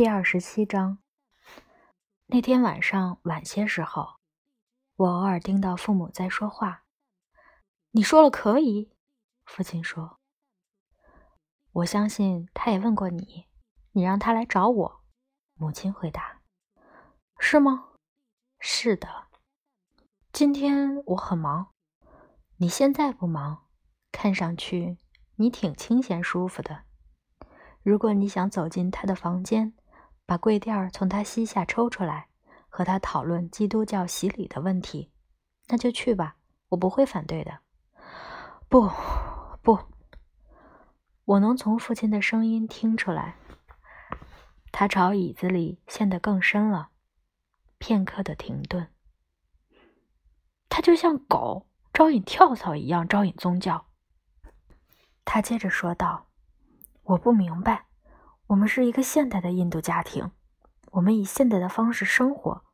第二十七章。那天晚上晚些时候，我偶尔听到父母在说话。你说了可以，父亲说。我相信他也问过你，你让他来找我。母亲回答：“是吗？是的。今天我很忙。你现在不忙，看上去你挺清闲舒服的。如果你想走进他的房间，把跪垫从他膝下抽出来，和他讨论基督教洗礼的问题，那就去吧，我不会反对的。不，不。我能从父亲的声音听出来。”他朝椅子里陷得更深了，片刻的停顿。他就像狗招引跳蚤一样招引宗教。他接着说道：“我不明白，我们是一个现代的印度家庭，我们以现代的方式生活。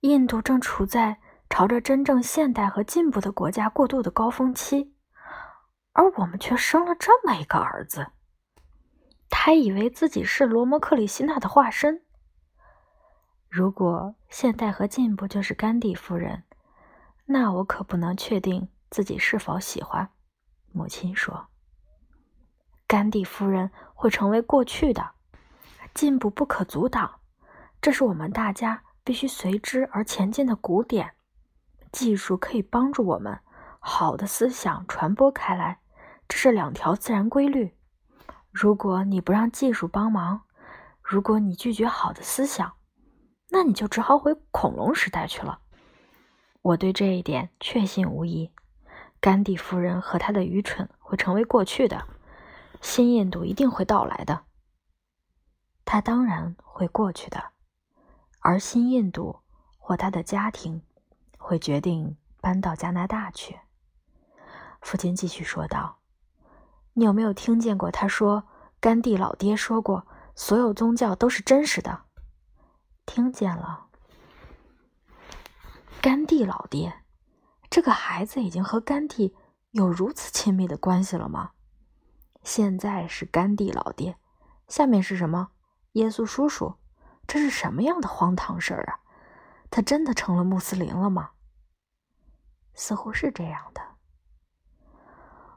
印度正处在朝着真正现代和进步的国家过渡的高峰期，而我们却生了这么一个儿子。”他以为自己是罗摩克里希纳的化身。如果现代和进步就是甘地夫人，那我可不能确定自己是否喜欢。母亲说：“甘地夫人会成为过去的，进步不可阻挡，这是我们大家必须随之而前进的古典。技术可以帮助我们好的思想传播开来，这是两条自然规律。”如果你不让技术帮忙，如果你拒绝好的思想，那你就只好回恐龙时代去了。我对这一点确信无疑。甘地夫人和他的愚蠢会成为过去的，新印度一定会到来的。他当然会过去的，而新印度或他的家庭会决定搬到加拿大去。父亲继续说道。你有没有听见过他说，甘地老爹说过，所有宗教都是真实的？听见了。甘地老爹，这个孩子已经和甘地有如此亲密的关系了吗？现在是甘地老爹，下面是什么？耶稣叔叔，这是什么样的荒唐事儿啊？他真的成了穆斯林了吗？似乎是这样的。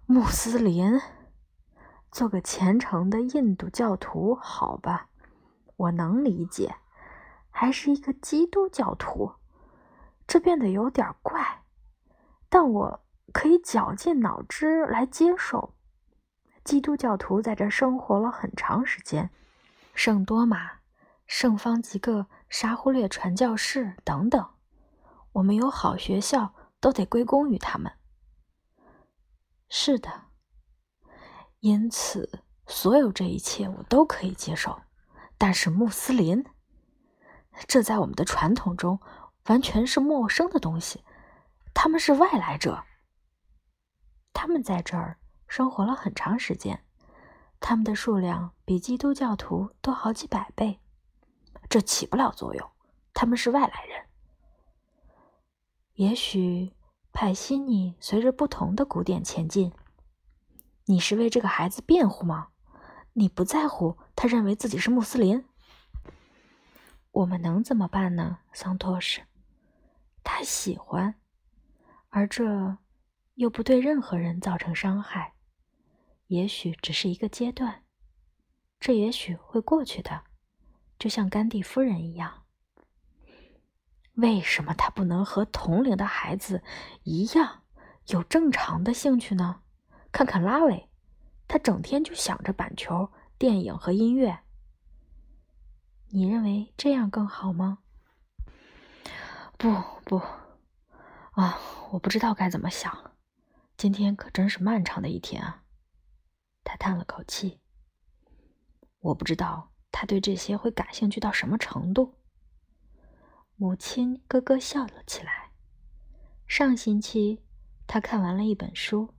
穆斯林。做个虔诚的印度教徒，好吧，我能理解。还是一个基督教徒，这变得有点怪，但我可以绞尽脑汁来接受。基督教徒在这生活了很长时间，圣多玛、圣方济各、沙忽略传教士等等，我们有好学校，都得归功于他们。是的。因此，所有这一切我都可以接受，但是穆斯林，这在我们的传统中完全是陌生的东西。他们是外来者，他们在这儿生活了很长时间，他们的数量比基督教徒多好几百倍。这起不了作用，他们是外来人。也许派西尼随着不同的古典前进。你是为这个孩子辩护吗？你不在乎他认为自己是穆斯林？我们能怎么办呢，桑托什？他喜欢，而这又不对任何人造成伤害。也许只是一个阶段，这也许会过去的，就像甘地夫人一样。为什么他不能和同龄的孩子一样有正常的兴趣呢？看看拉维，他整天就想着板球、电影和音乐。你认为这样更好吗？不不，啊，我不知道该怎么想。今天可真是漫长的一天啊！他叹了口气。我不知道他对这些会感兴趣到什么程度。母亲咯咯笑了起来。上星期，他看完了一本书。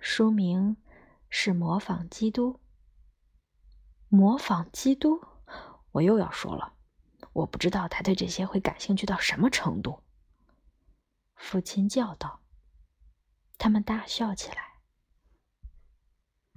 书名是《模仿基督》。模仿基督，我又要说了，我不知道他对这些会感兴趣到什么程度。父亲叫道。他们大笑起来。